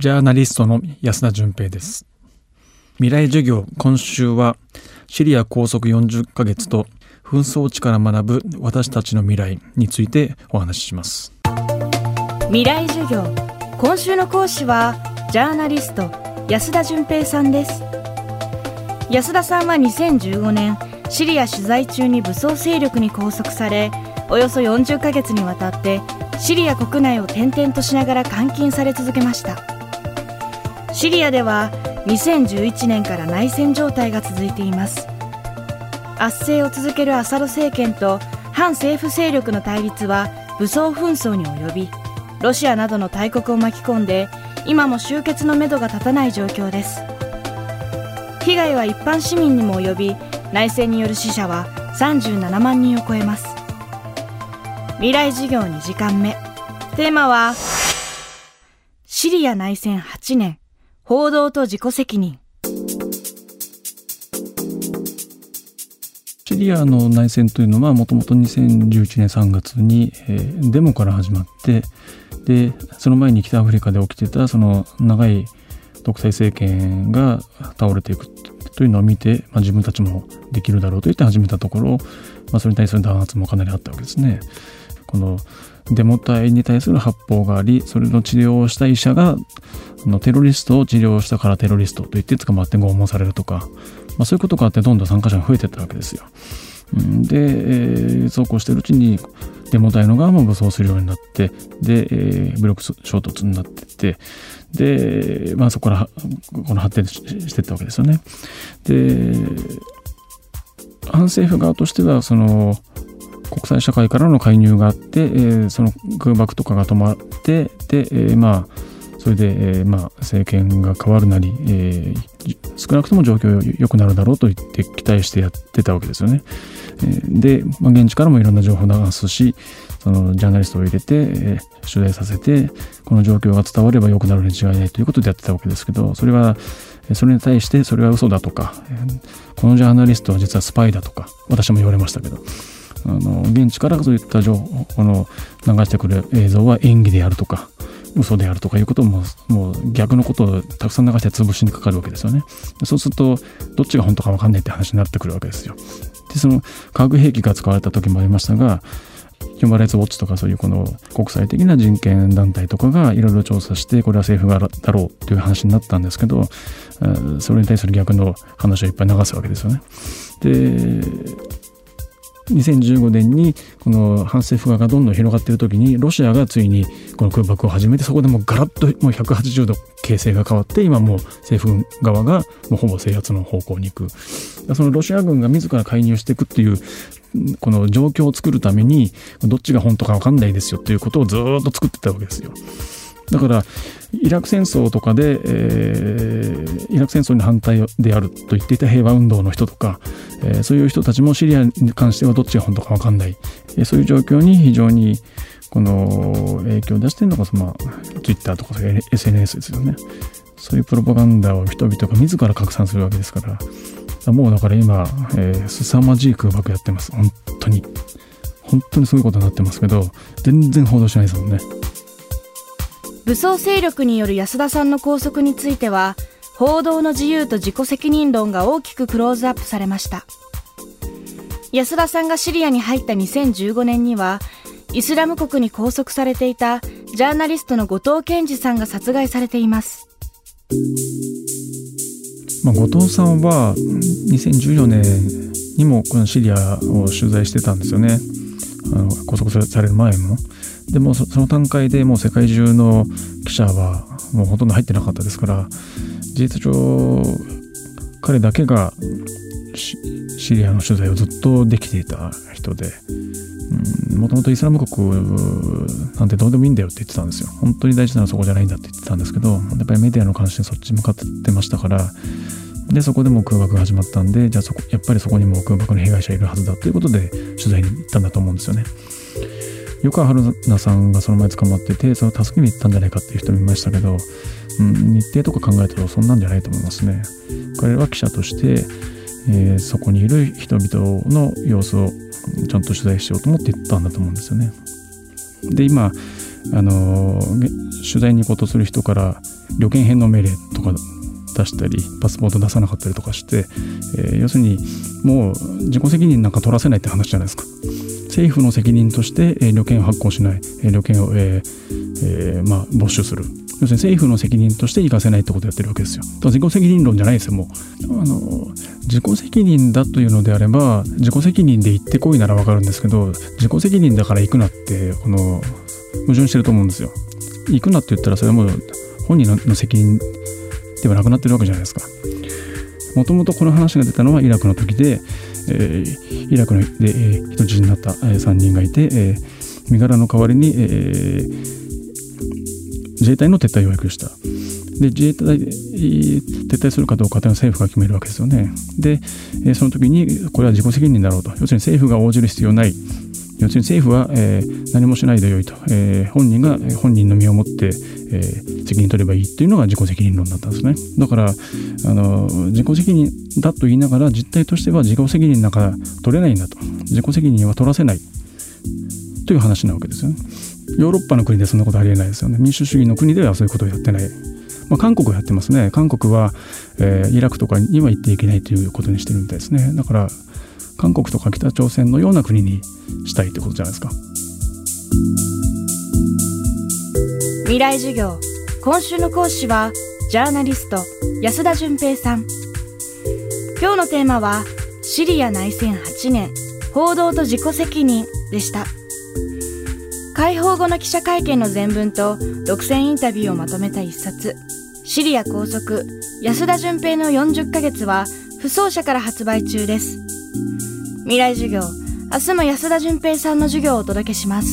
ジャーナリストの安田純平です。未来授業今週はシリア拘束40ヶ月と紛争地から学ぶ私たちの未来についてお話しします。未来授業。今週の講師はジャーナリスト安田純平さんです。安田さんは2015年シリア取材中に武装勢力に拘束されおよそ40ヶ月にわたってシリア国内を転々としながら監禁され続けました。シリアでは2011年から内戦状態が続いています。圧政を続けるアサド政権と反政府勢力の対立は武装紛争に及びロシアなどの大国を巻き込んで今も終結のめどが立たない状況です。被害は一般市民にも及び内戦による死者は37万人を超えます。未来授業2時間目。テーマはシリア内戦8年。報道と自己責任シリアの内戦というのはもともと2011年3月に、えー、デモから始まってでその前に北アフリカで起きてたその長い独裁政権が倒れていくというのを見て、まあ、自分たちもできるだろうと言って始めたところ、まあ、それに対する弾圧もかなりあったわけですね。このデモ隊に対する発砲がありそれの治療をした医者がのテロリストを治療したからテロリストと言って捕まって拷問されるとか、まあ、そういうことがあってどんどん参加者が増えていったわけですよ。で、えー、そうこうしてるうちにデモ隊の側も武装するようになってで、えー、武力衝突になってってで、まあ、そこからこの発展していったわけですよね。で反政府側としてはその国際社会からの介入があって、えー、その空爆とかが止まってで、えー、まあそれで、えー、まあ政権が変わるなり、えー、少なくとも状況良くなるだろうと言って期待してやってたわけですよね。えー、で、まあ、現地からもいろんな情報を流すしそのジャーナリストを入れて、えー、取材させてこの状況が伝われば良くなるに違いないということでやってたわけですけどそれはそれに対してそれは嘘だとかこのジャーナリストは実はスパイだとか私も言われましたけどあの現地からそういった情報この流してくる映像は演技であるとか嘘であるとかいうことももう逆のことをたくさん流して潰しにかかるわけですよね。そうするとどっちが本当か分かんないって話になってくるわけですよ。でその化学兵器が使われた時もありましたがヒューマンライツウォッチとかそういうこの国際的な人権団体とかがいろいろ調査してこれは政府がだろうという話になったんですけどそれに対する逆の話をいっぱい流すわけですよね。で2015年にこの反政府側がどんどん広がっている時にロシアがついにこの空爆を始めてそこでもうガラッともう180度形勢が変わって今もう政府側がもうほぼ制圧の方向に行くそのロシア軍が自ら介入していくっていうこの状況を作るためにどっちが本当か分かんないですよということをずっと作ってたわけですよ。だからイラク戦争とかで、えー、イラク戦争に反対であると言っていた平和運動の人とか、えー、そういう人たちもシリアに関してはどっちが本当か分かんない、えー、そういう状況に非常にこの影響を出してるのが、まあ、Twitter とか SNS ですよね。そういうプロパガンダを人々が自ら拡散するわけですから、もうだから今、えー、凄まじい空爆やってます。本当に。本当にすごいことになってますけど、全然報道しないですもんね。武装勢力による安田さんの拘束については報道の自由と自己責任論が大きくクローズアップされました。安田さんがシリアに入った2015年にはイスラム国に拘束されていたジャーナリストの後藤健二さんが殺害されています。まあ、後藤さんは2014年にもこのシリアを取材してたんですよね。あの拘束される前も。でもその段階でもう世界中の記者はもうほとんど入ってなかったですから事実上彼だけがシリアの取材をずっとできていた人でもともとイスラム国なんてどうでもいいんだよって言ってたんですよ本当に大事なのはそこじゃないんだって言ってたんですけどやっぱりメディアの関心そっち向かってましたからでそこでも空爆が始まったんでじゃあそこやっぱりそこにも空爆の被害者いるはずだということで取材に行ったんだと思うんですよね。横川春菜さんがその前捕まっててその助けに行ったんじゃないかっていう人もいましたけど、うん、日程とか考えるとそんなんじゃないと思いますね。彼は記者として、えー、そこにいる人々の様子をちゃんと取材しようと思って行ったんだと思うんですよね。で今あの取材に行こうとする人から旅券返納命令とか出したりパスポート出さなかったりとかして、えー、要するにもう自己責任なんか取らせないって話じゃないですか。政府の責任として、え、旅券を発行しない、え、旅券を、ええー、まあ、没収する要するに政府の責任として行かせないってことをやってるわけですよ。自己責任論じゃないですよ、もう。あの、自己責任だというのであれば、自己責任で行ってこいならわかるんですけど、自己責任だから行くなって、この、矛盾してると思うんですよ。行くなって言ったら、それはもう本人の責任ではなくなってるわけじゃないですか。もともとこの話が出たのはイラクの時で、えー、イラクので、えー、人質になった、え、3人がいて、えー、身柄の代わりに、えー、自衛隊の撤退を要求した。で自衛隊撤退するかどうかというのは政府が決めるわけですよね。で、その時にこれは自己責任だろうと。要するに政府が応じる必要ない。要するに政府は、えー、何もしないでよいと、えー、本人が本人の身をもって、えー、責任取ればいいというのが自己責任論だったんですね。だからあの自己責任だと言いながら実態としては自己責任なんか取れないんだと自己責任は取らせないという話なわけですよね。ヨーロッパの国でそんなことありえないですよね。民主主義の国ではそういうことをやってない。まあ、韓国はやってますね。韓国は、えー、イラクとかには行っていけないということにしてるみたいですね。だから、韓国とか北朝鮮のような国にしたいってことじゃないですか。未来授業今週の講師はジャーナリスト安田純平さん。今日のテーマはシリア内戦8年報道と自己責任でした。解放後の記者会見の全文と独占インタビューをまとめた一冊。シリア拘束安田純平の40ヶ月は不走者から発売中です。未来授業。明日も安田純平さんの授業をお届けします。